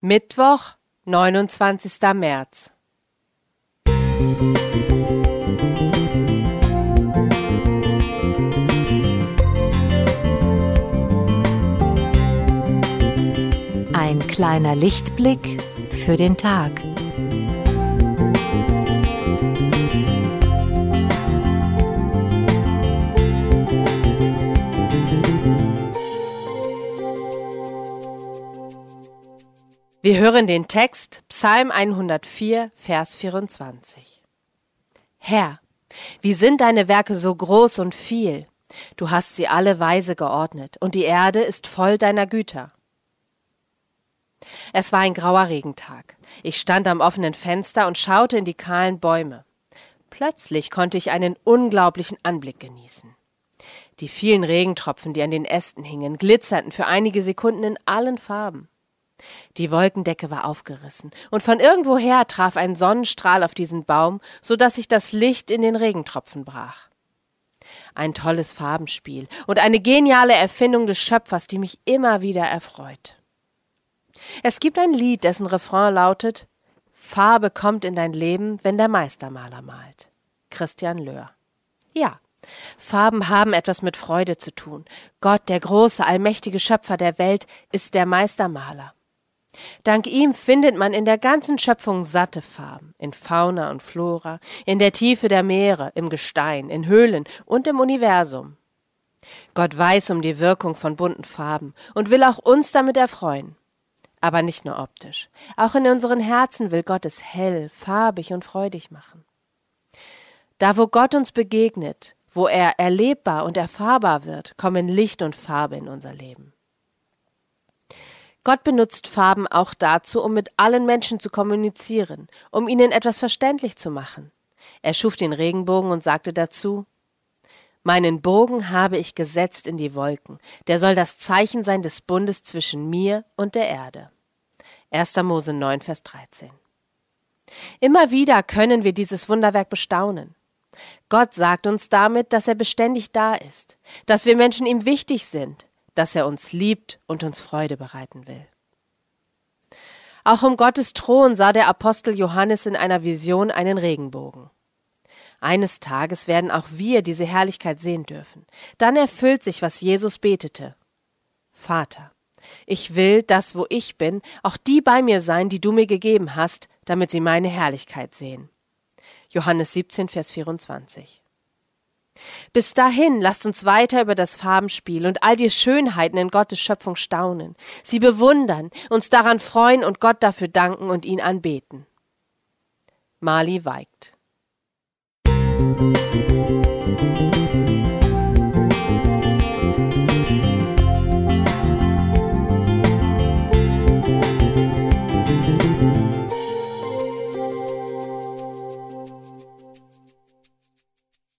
Mittwoch, 29. März. Ein kleiner Lichtblick für den Tag. Wir hören den Text Psalm 104, Vers 24. Herr, wie sind deine Werke so groß und viel? Du hast sie alle weise geordnet, und die Erde ist voll deiner Güter. Es war ein grauer Regentag. Ich stand am offenen Fenster und schaute in die kahlen Bäume. Plötzlich konnte ich einen unglaublichen Anblick genießen. Die vielen Regentropfen, die an den Ästen hingen, glitzerten für einige Sekunden in allen Farben. Die Wolkendecke war aufgerissen, und von irgendwoher traf ein Sonnenstrahl auf diesen Baum, so dass sich das Licht in den Regentropfen brach. Ein tolles Farbenspiel und eine geniale Erfindung des Schöpfers, die mich immer wieder erfreut. Es gibt ein Lied, dessen Refrain lautet Farbe kommt in dein Leben, wenn der Meistermaler malt. Christian Löhr. Ja, Farben haben etwas mit Freude zu tun. Gott, der große, allmächtige Schöpfer der Welt, ist der Meistermaler. Dank ihm findet man in der ganzen Schöpfung satte Farben, in Fauna und Flora, in der Tiefe der Meere, im Gestein, in Höhlen und im Universum. Gott weiß um die Wirkung von bunten Farben und will auch uns damit erfreuen. Aber nicht nur optisch. Auch in unseren Herzen will Gott es hell, farbig und freudig machen. Da, wo Gott uns begegnet, wo er erlebbar und erfahrbar wird, kommen Licht und Farbe in unser Leben. Gott benutzt Farben auch dazu, um mit allen Menschen zu kommunizieren, um ihnen etwas verständlich zu machen. Er schuf den Regenbogen und sagte dazu Meinen Bogen habe ich gesetzt in die Wolken, der soll das Zeichen sein des Bundes zwischen mir und der Erde. 1. Mose 9, Vers 13. Immer wieder können wir dieses Wunderwerk bestaunen. Gott sagt uns damit, dass er beständig da ist, dass wir Menschen ihm wichtig sind, dass er uns liebt und uns Freude bereiten will. Auch um Gottes Thron sah der Apostel Johannes in einer Vision einen Regenbogen. Eines Tages werden auch wir diese Herrlichkeit sehen dürfen. Dann erfüllt sich, was Jesus betete. Vater, ich will, dass wo ich bin, auch die bei mir sein, die du mir gegeben hast, damit sie meine Herrlichkeit sehen. Johannes 17, Vers 24. Bis dahin lasst uns weiter über das Farbenspiel und all die Schönheiten in Gottes Schöpfung staunen, sie bewundern, uns daran freuen und Gott dafür danken und ihn anbeten. Mali Weigt